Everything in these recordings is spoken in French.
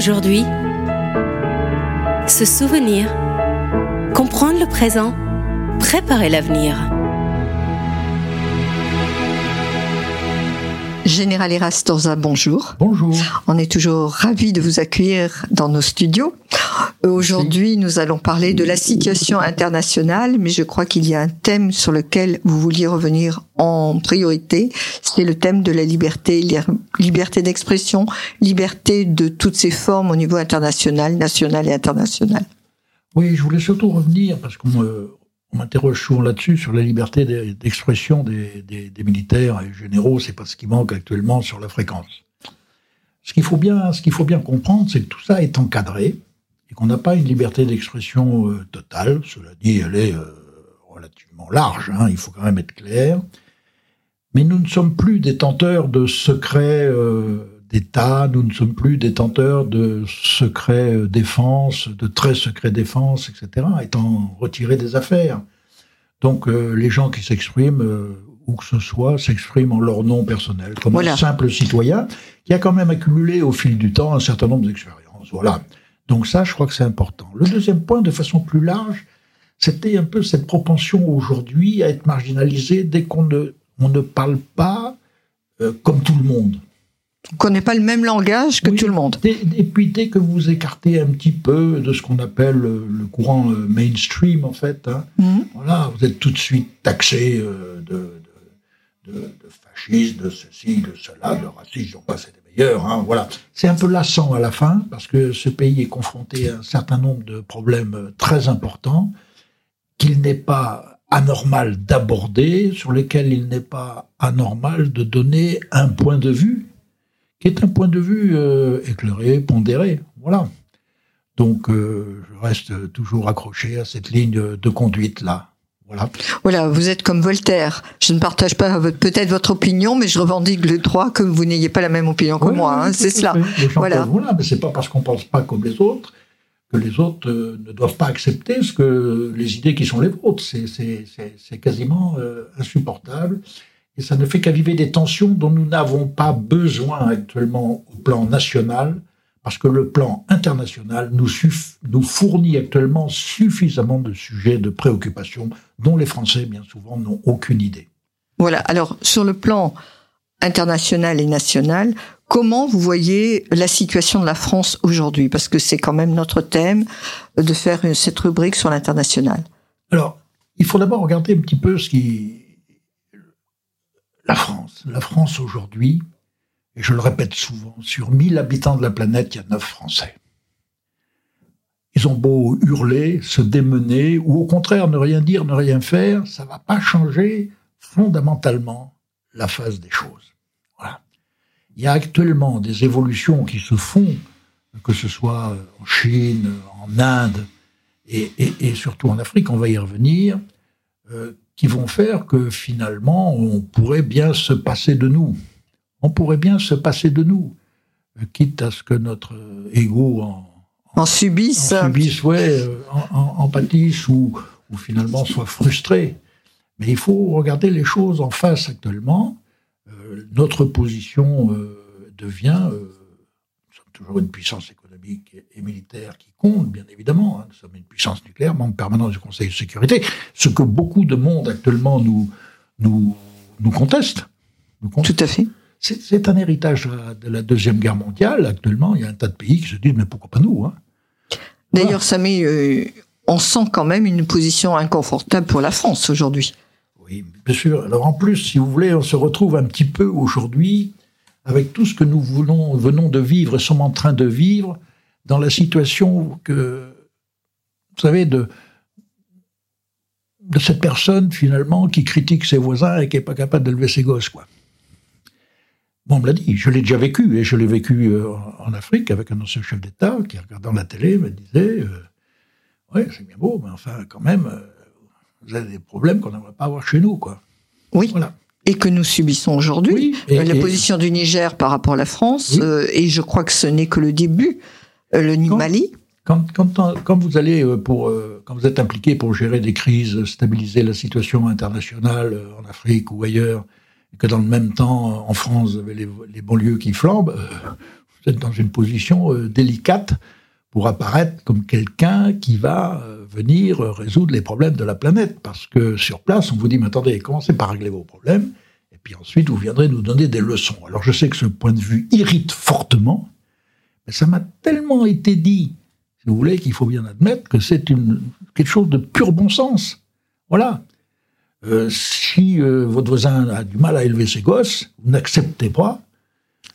aujourd'hui. Se souvenir. Comprendre le présent. Préparer l'avenir. Général Erastorza, bonjour. Bonjour. On est toujours ravis de vous accueillir dans nos studios. Aujourd'hui, nous allons parler de la situation internationale, mais je crois qu'il y a un thème sur lequel vous vouliez revenir en priorité. C'est le thème de la liberté, liberté d'expression, liberté de toutes ses formes au niveau international, national et international. Oui, je voulais surtout revenir parce qu'on m'interroge souvent là-dessus sur la liberté d'expression des, militaires et généraux. C'est pas ce qui manque actuellement sur la fréquence. Ce qu'il faut bien, ce qu'il faut bien comprendre, c'est que tout ça est encadré et qu'on n'a pas une liberté d'expression euh, totale. Cela dit, elle est euh, relativement large, hein, il faut quand même être clair. Mais nous ne sommes plus détenteurs de secrets euh, d'État, nous ne sommes plus détenteurs de secrets défense, de très secrets défense, etc., étant retirés des affaires. Donc les gens qui s'expriment, où que ce soit, s'expriment en leur nom personnel, comme un simple citoyen qui a quand même accumulé au fil du temps un certain nombre d'expériences. Voilà. Donc ça, je crois que c'est important. Le deuxième point, de façon plus large, c'était un peu cette propension aujourd'hui à être marginalisé dès qu'on ne, on ne parle pas euh, comme tout le monde. On ne connaît pas le même langage que tout le monde. et puis dès que vous écartez un petit peu de ce qu'on appelle le courant euh, mainstream, en fait, hein, mhm. voilà, vous êtes tout de suite taxé euh, de, de, de, fascisme, de ceci, de cela, de racisme, j'en passe Hein, voilà. C'est un peu lassant à la fin, parce que ce pays est confronté à un certain nombre de problèmes très importants qu'il n'est pas anormal d'aborder, sur lesquels il n'est pas anormal de donner un point de vue, qui est un point de vue euh, éclairé, pondéré. Voilà. Donc, euh, je reste toujours accroché à cette ligne de conduite-là. Voilà. vous êtes comme Voltaire. Je ne partage pas peut-être votre opinion, mais je revendique le droit que vous n'ayez pas la même opinion que moi. Hein, c'est cela. Voilà. voilà. Mais c'est pas parce qu'on pense pas comme les autres que les autres euh, ne doivent pas accepter ce que les idées qui sont les vôtres. C'est quasiment euh, insupportable. Et ça ne fait qu'aviver des tensions dont nous n'avons pas besoin actuellement au plan national parce que le plan international nous, nous fournit actuellement suffisamment de sujets de préoccupation dont les Français, bien souvent, n'ont aucune idée. Voilà, alors sur le plan international et national, comment vous voyez la situation de la France aujourd'hui? Parce que c'est quand même notre thème de faire cette rubrique sur l'international. Alors, il faut d'abord regarder un petit peu ce qui... La France. La France aujourd'hui, et je le répète souvent, sur 1000 habitants de la planète, il y a 9 Français. Ils ont beau hurler, se démener, ou au contraire ne rien dire, ne rien faire, ça va pas changer fondamentalement la phase des choses. Voilà. Il y a actuellement des évolutions qui se font, que ce soit en Chine, en Inde, et, surtout en Afrique, on va y revenir, euh, qui vont faire que finalement on pourrait bien se passer de nous on pourrait bien se passer de nous, euh, quitte à ce que notre euh, ego en, en subisse, en, subisse ouais, euh, en, pâtisse ou, ou, finalement soit frustré. Mais il faut regarder les choses en face actuellement. notre position devient, nous sommes toujours une puissance économique et, militaire qui compte, bien évidemment. Hein. nous sommes une puissance nucléaire, membre permanent du Conseil de sécurité, ce que beaucoup de monde actuellement nous, nous, nous conteste. Nous conteste. Tout à fait. C'est un héritage de la Deuxième Guerre mondiale. Actuellement, il y a un tas de pays qui se disent, mais pourquoi pas nous hein? D'ailleurs, ça met, euh, on sent quand même une position inconfortable pour la France aujourd'hui. Oui, bien sûr. Alors en plus, si vous voulez, on se retrouve un petit peu aujourd'hui avec tout ce que nous voulons, venons de vivre et sommes en train de vivre dans la situation que, vous savez, de, de cette personne finalement qui critique ses voisins et qui n'est pas capable d'élever ses gosses, quoi. Bon, on me l'a dit, je l'ai déjà vécu, et je l'ai vécu euh, en Afrique avec un ancien chef d'État qui, regardant la télé, me disait euh, Oui, c'est bien beau, mais enfin, quand même, euh, vous avez des problèmes qu'on n'aimerait pas avoir chez nous, quoi. Oui. Voilà. Et que nous subissons aujourd'hui. la position du Niger par rapport à la France, et je crois que ce n'est que le début, le Mali. Quand, quand, quand, vous allez pour, quand vous êtes impliqué pour gérer des crises, stabiliser la situation internationale en Afrique ou ailleurs, que dans le même temps, en France, vous avez les, banlieues qui flambent, euh, vous êtes dans une position euh, délicate pour apparaître comme quelqu'un qui va euh, venir résoudre les problèmes de la planète. Parce que sur place, on vous dit, mais attendez, commencez par régler vos problèmes, et puis ensuite, vous viendrez nous donner des leçons. Alors je sais que ce point de vue irrite fortement, mais ça m'a tellement été dit, si vous voulez, qu'il faut bien admettre que c'est quelque chose de pur bon sens. Voilà. Euh, si euh, votre voisin a du mal à élever ses gosses, vous n'acceptez pas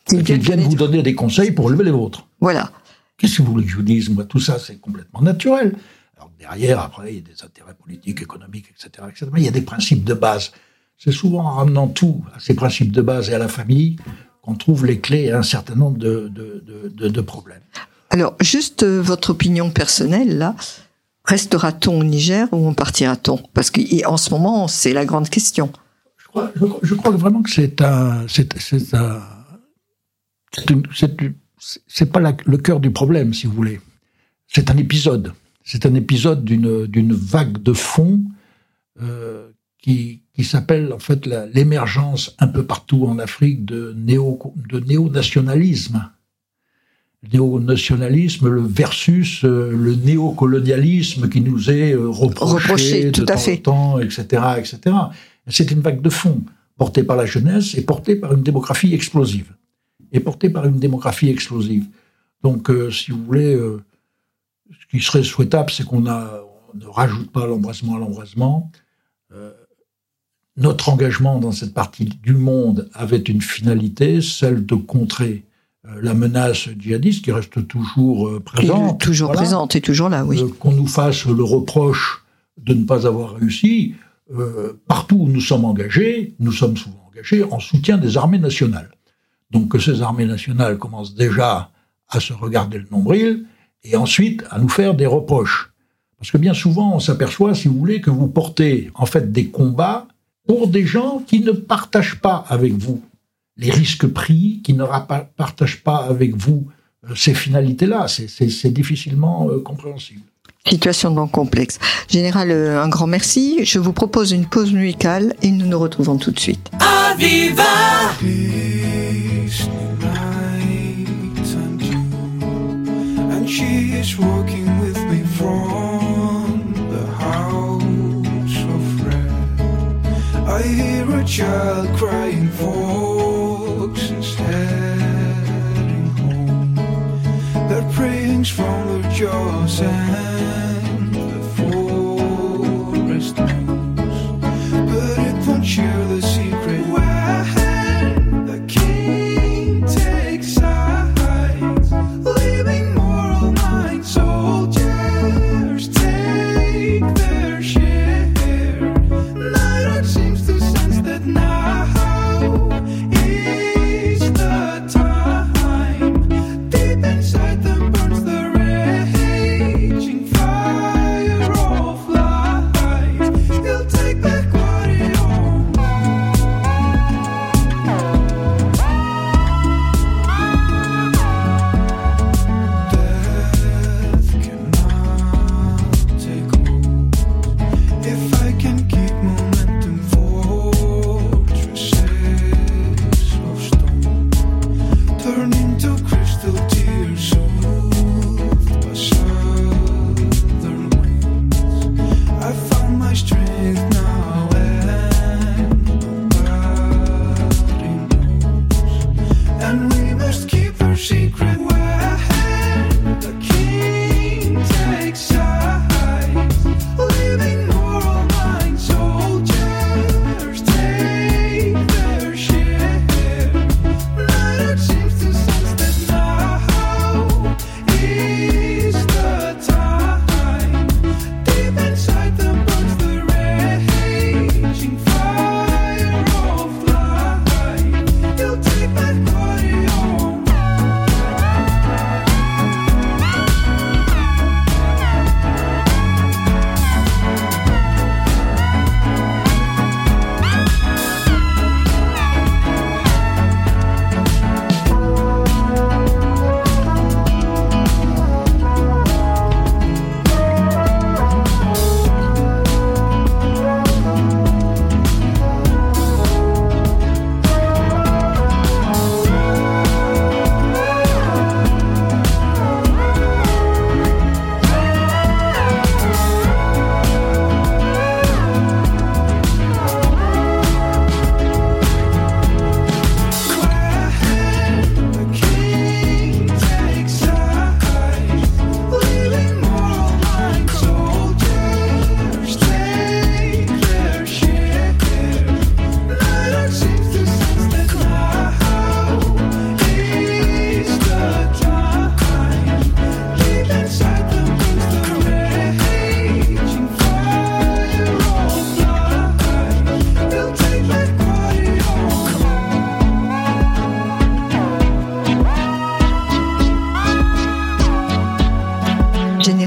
qu'il vienne vous donner des conseils pour élever les vôtres. Voilà. Qu'est-ce que vous voulez que je vous dise Moi, tout ça, c'est complètement naturel. Alors derrière, après, il y a des intérêts politiques, économiques, etc., etc. Mais il y a des principes de base. C'est souvent en ramenant tout à ces principes de base et à la famille qu'on trouve les clés à un certain nombre de, de, de, problèmes. Alors, juste euh, votre opinion personnelle, là. Restera-t-on au Niger ou en partira-t-on? Parce qu'en ce moment, c'est la grande question. Je crois, je, crois vraiment que c'est un, c'est, c'est un, c'est pas le cœur du problème, si vous voulez. C'est un épisode. C'est un épisode d'une, vague de fond euh, qui, qui s'appelle en fait l'émergence un peu partout en Afrique de néo de néo-nationalisme. Néo-nationalisme versus euh, le néocolonialisme qui nous est euh, reproché, tout de à temps fait. temps, etc., etc. C'est une vague de fond portée par la jeunesse et portée par une démographie explosive. Et portée par une démographie explosive. Donc, euh, si vous voulez, ce qui serait souhaitable, c'est qu'on ne rajoute pas l'embrasement à l'embrasement notre engagement dans cette partie du monde avait une finalité, celle de contrer euh, la menace djihadiste qui reste toujours euh, présente. toujours présente et toujours là, oui. Euh, qu'on nous fasse le reproche de ne pas avoir réussi. partout où nous sommes engagés, nous sommes souvent engagés en soutien des armées nationales. Donc que ces armées nationales commencent déjà à se regarder le nombril et ensuite à nous faire des reproches. Parce que bien souvent, on s'aperçoit, si vous voulez, que vous portez en fait des combats pour des gens qui ne partagent pas avec vous les risques pris, qui ne partagent pas avec vous euh, ces finalités-là. C'est difficilement euh, compréhensible. Situation donc complexe. Général, euh, un grand merci. Je vous propose une pause musicale et nous nous retrouvons tout de suite. Aviva I hear a child crying, folks from the Joseon.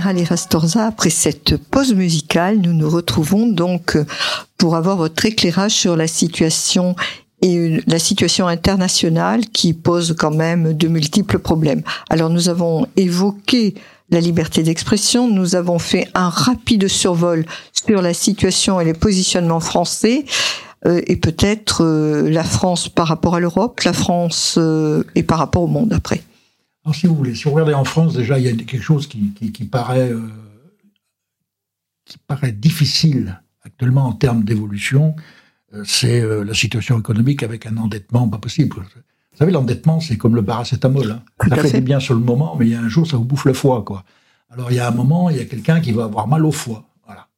Charlie Rastorza. Après cette pause musicale, nous nous retrouvons donc pour avoir votre éclairage sur la situation et la situation internationale qui pose quand même de multiples problèmes. Alors nous avons évoqué la liberté d'expression, nous avons fait un rapide survol sur la situation et les positionnements français euh, et peut-être euh, la France par rapport à l'Europe, la France euh, et par rapport au monde après. Alors si vous voulez, si vous regardez en France déjà, il y a quelque chose qui, qui paraît qui paraît difficile actuellement en termes d'évolution, euh, c'est euh, la situation économique avec un endettement pas possible. Vous savez, l'endettement, c'est comme le paracétamol. Hein. Ça fait, bien sur le moment, mais il y a un jour, ça vous bouffe le foie. Quoi. Alors, il y a un moment, il y a quelqu'un qui va avoir mal au foie. Voilà.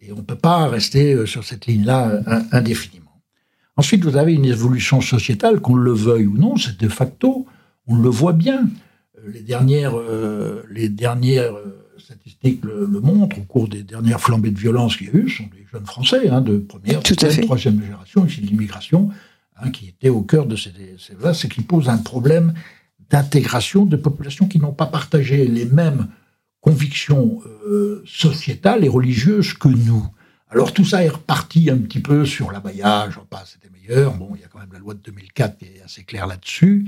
Et on ne peut pas rester euh, sur cette ligne-là indéfiniment. Ensuite, vous avez une évolution sociétale, qu'on le veuille ou non, c'est de facto, on le voit bien. Les dernières, les dernières statistiques le, montrent, au cours des dernières flambées de violence qu'il y a eu, sont des jeunes Français hein, de première, deuxième, troisième génération, ici de l'immigration, hein, qui étaient au cœur de ces, ces c'est qui pose un problème d'intégration de populations qui n'ont pas partagé les mêmes convictions euh, sociétales et religieuses que nous. Alors tout ça est reparti un petit peu sur l'abayage, pas c'était meilleur. Bon, il y a quand même la loi de 2004 qui est assez claire là-dessus.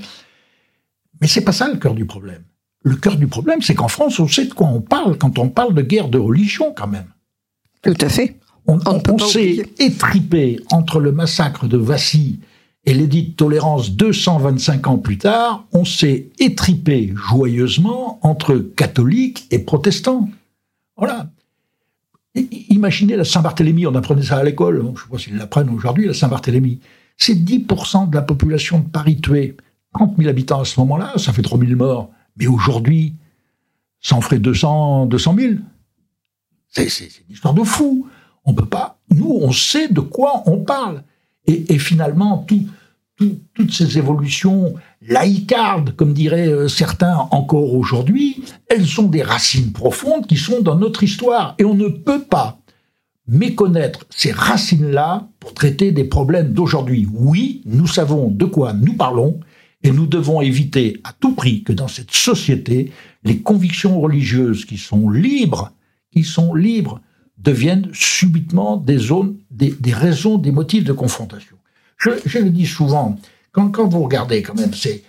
Mais c'est pas ça le cœur du problème. Le cœur du problème, c'est qu'en France, on sait de quoi on parle quand on parle de guerre de religion, quand même. Tout à fait. On, s'est étripé entre le massacre de Vassy et l'édit de tolérance 225 ans plus tard, on s'est étripé joyeusement entre catholiques et protestants. Voilà. Imaginez la Saint-Barthélemy, on apprenait ça à l'école, je ne sais pas s'ils l'apprennent aujourd'hui, la Saint-Barthélemy. C'est 10% de la population de Paris tuée. 30 000 habitants à ce moment-là, ça fait 3 000 morts. Mais aujourd'hui, ça en ferait 200, 200 000. C'est, une histoire de fou. On peut pas. Nous, on sait de quoi on parle. Et, finalement, toutes ces évolutions laïcardes, comme diraient euh, certains encore aujourd'hui, elles sont des racines profondes qui sont dans notre histoire. Et on ne peut pas méconnaître ces racines-là pour traiter des problèmes d'aujourd'hui. Oui, nous savons de quoi nous parlons, et nous devons éviter à tout prix que dans cette société, les convictions religieuses qui sont libres, qui sont libres, deviennent subitement des zones, des, raisons, des motifs de confrontation. Je, le dis souvent, quand, vous regardez quand même, c'est,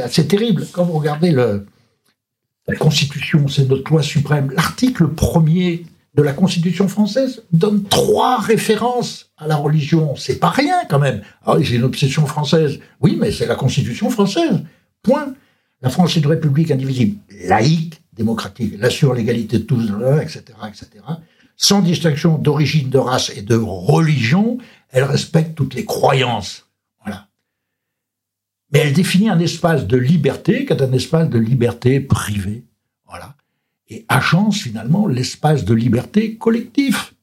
assez terrible, quand vous regardez la Constitution, c'est notre loi suprême, l'article premier de la Constitution française donne trois références à la religion. C'est pas rien quand même. Ah une obsession française. Oui, mais c'est la Constitution française. Point. La France est une république indivisible, laïque, démocratique, elle assure l'égalité de tous, etc., etc. Sans distinction d'origine, de race et de religion, elle respecte toutes les croyances. Voilà. Mais elle définit un espace de liberté qui est un espace de liberté privée. Voilà et agence finalement l'espace de liberté collectif.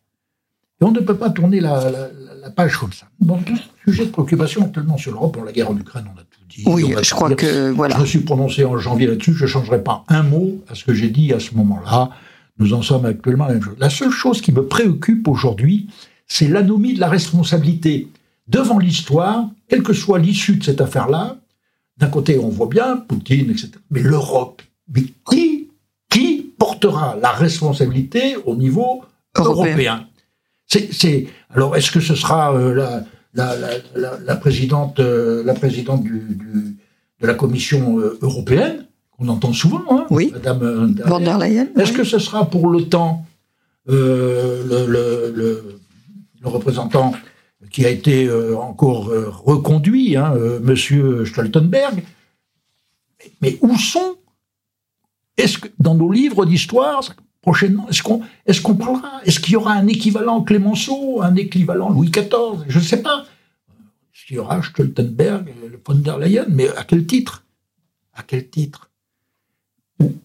Et on ne peut pas tourner la, page comme ça. Bon, sujet de préoccupation actuellement sur l'Europe, pour la guerre en Ukraine, on a tout dit. Oui, je crois que voilà. Je me suis prononcé en janvier là-dessus, je ne changerai pas un mot à ce que j'ai dit à ce moment-là. Nous en sommes actuellement à la même chose. La seule chose qui me préoccupe aujourd'hui, c'est l'anomie de la responsabilité devant l'histoire, quelle que soit l'issue de cette affaire-là. D'un côté, on voit bien Poutine, etc. Mais l'Europe, mais qui, qui portera la responsabilité au niveau européen. C'est, alors, est-ce que ce sera euh, la, présidente, la présidente euh, de la Commission euh, européenne, qu'on entend souvent, hein, oui. Madame Von der Leyen Est-ce que ce sera pour l'OTAN le, le, représentant qui a été encore reconduit, hein, Monsieur Stoltenberg? Mais où sont est-ce que dans nos livres d'histoire, prochainement, est-ce qu'on parlera Est-ce qu'il y aura un équivalent Clémenceau, un équivalent Louis XIV Je ne sais pas. Est-ce qu'il y aura Stoltenberg, von der Leyen Mais à quel titre? À quel titre?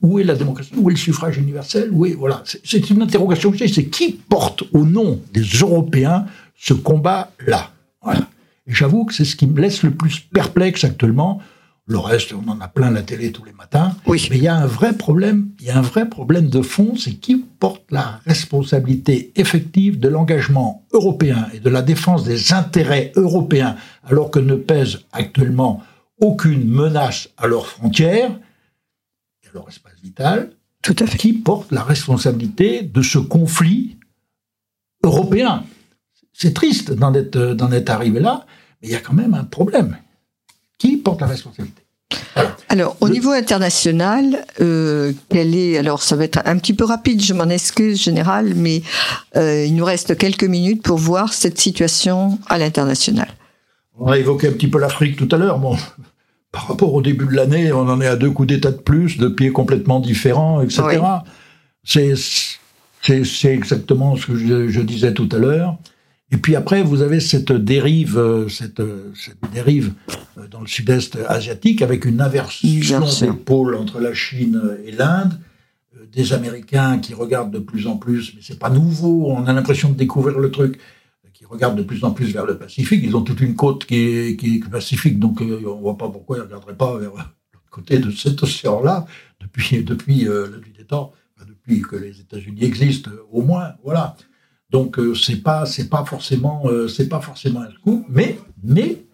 Où, est la démocratie? Où est le suffrage universel? Où voilà. C'est une interrogation que j'ai. C'est qui porte au nom des Européens ce combat-là? Voilà. J'avoue que c'est ce qui me laisse le plus perplexe actuellement le reste, on en a plein la télé tous les matins. Oui. Mais il y a un vrai problème, il y a un vrai problème de fond, c'est qui porte la responsabilité effective de l'engagement européen et de la défense des intérêts européens, alors que ne pèse actuellement aucune menace à leurs frontières et à leur espace vital. Tout à fait. Qui porte la responsabilité de ce conflit européen C'est triste d'en être, d'en être arrivé là, mais il y a quand même un problème. Qui porte la responsabilité alors, au niveau international, euh, quelle est alors ça va être un petit peu rapide, je m'en excuse, général, mais euh, il nous reste quelques minutes pour voir cette situation à l'international. On a évoqué un petit peu l'Afrique tout à l'heure. Bon, par rapport au début de l'année, on en est à deux coups d'État de plus, de pieds complètement différents, etc. C'est c'est exactement ce que je, je disais tout à l'heure. Et puis après, vous avez cette dérive, euh, cette, euh, cette dérive euh, dans le sud-est asiatique avec une inversion des pôles entre la Chine et l'Inde, des Américains qui regardent de plus en plus, mais c'est pas nouveau, on a l'impression de découvrir le truc, qui regardent de plus en plus vers le Pacifique. Ils ont toute une côte qui est, qui est pacifique, donc on voit pas pourquoi ils regarderaient pas vers l'autre côté de cet océan-là depuis depuis depuis des temps, depuis que les États-Unis existent au moins. Voilà. Donc euh, c'est pas c'est pas forcément euh, c'est pas forcément un coup, mais mais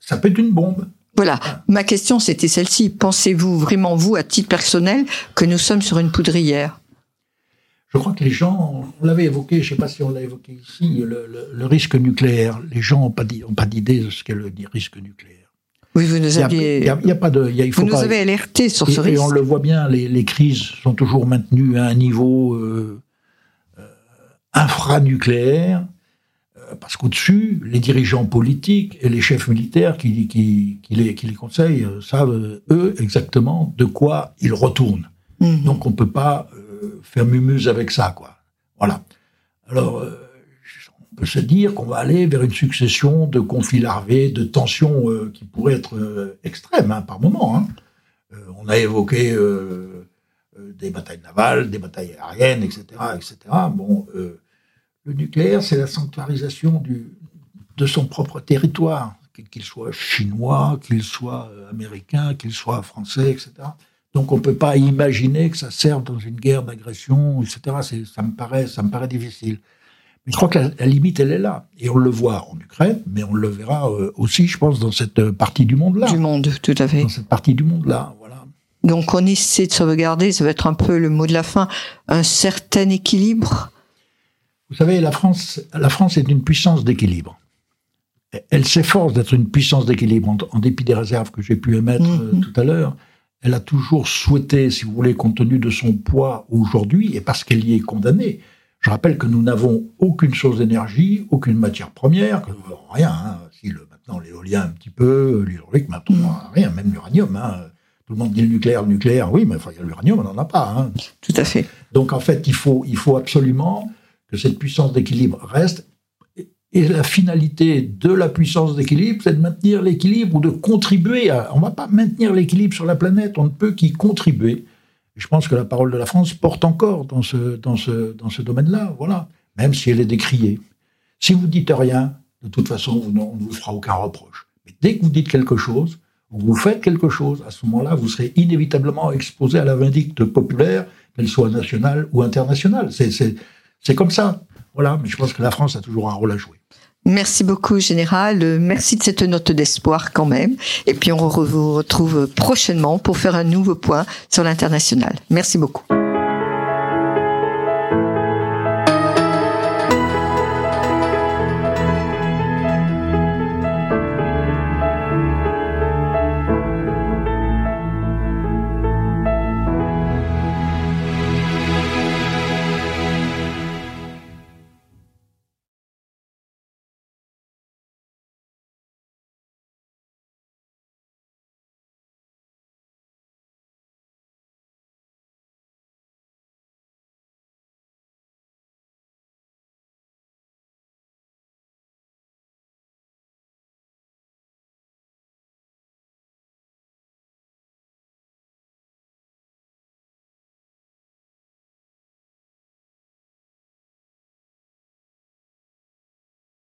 ça peut être une bombe. Voilà, ma question c'était celle-ci. Pensez-vous vraiment vous à titre personnel que nous sommes sur une poudrière? Je crois que les gens, on l'avait évoqué, je sais pas si on l'a évoqué ici, le, risque nucléaire. Les gens n'ont pas pas d'idée de ce qu'est le risque nucléaire. Oui, vous nous aviez. Il y a, pas de. il vous nous avez alerté sur ce risque. Et on le voit bien, les, les, crises sont toujours maintenues à un niveau. Euh, infranucléaire, euh, parce qu'au-dessus, les dirigeants politiques et les chefs militaires qui, qui, qui, les, qui les conseillent euh, savent, eux, exactement de quoi ils retournent. Mhm. Donc on ne peut pas euh, faire mumuse avec ça, quoi. Voilà. Alors, on peut se dire qu'on va aller vers une succession de conflits larvés, de tensions qui pourraient être extrêmes hein, par moment. Hein. on a évoqué des batailles navales, des batailles aériennes, etc., etc. Bon, le nucléaire, c'est la sanctuarisation du, de son propre territoire, qu'il soit chinois, qu'il soit euh, américain, qu'il soit français, etc. Donc on ne peut pas imaginer que ça serve dans une guerre d'agression, etc. Ça me, paraît, ça me paraît difficile. Mais je crois que la, limite, elle est là. Et on le voit en Ukraine, mais on le verra euh, aussi, je pense, dans cette partie du monde-là. Du monde, tout à fait. Dans cette partie du monde-là. Donc on essaie de sauvegarder, ça va être un peu le mot de la fin, un certain équilibre vous savez, la France, la France est une puissance d'équilibre. Elle s'efforce d'être une puissance d'équilibre, en, dépit des réserves que j'ai pu émettre euh, mhm. tout à l'heure. Elle a toujours souhaité, si vous voulez, compte tenu de son poids aujourd'hui, et parce qu'elle y est condamnée. Je rappelle que nous n'avons aucune chose d'énergie, aucune matière première, rien. Hein. si le, maintenant l'éolien un petit peu, l'hydraulique maintenant rien, même l'uranium. Hein. Tout le monde dit le nucléaire, le nucléaire, oui, mais l'uranium, on n'en a pas. Hein. Tout à fait. Donc en fait, il faut, il faut absolument que cette puissance d'équilibre reste. Et la finalité de la puissance d'équilibre, c'est de maintenir l'équilibre ou de contribuer à. On ne va pas maintenir l'équilibre sur la planète, on ne peut qu'y contribuer. Je pense que la parole de la France porte encore dans ce, dans ce, dans ce domaine-là, voilà, même si elle est décriée. Si vous dites rien, de toute façon, on ne vous fera aucun reproche. Mais dès que vous dites quelque chose, vous faites quelque chose, à ce moment-là, vous serez inévitablement exposé à la vindicte populaire, qu'elle soit nationale ou internationale. C'est comme ça. Voilà, mais je pense que la France a toujours un rôle à jouer. Merci beaucoup, Général. Merci de cette note d'espoir quand même. Et puis on vous retrouve prochainement pour faire un nouveau point sur l'international. Merci beaucoup.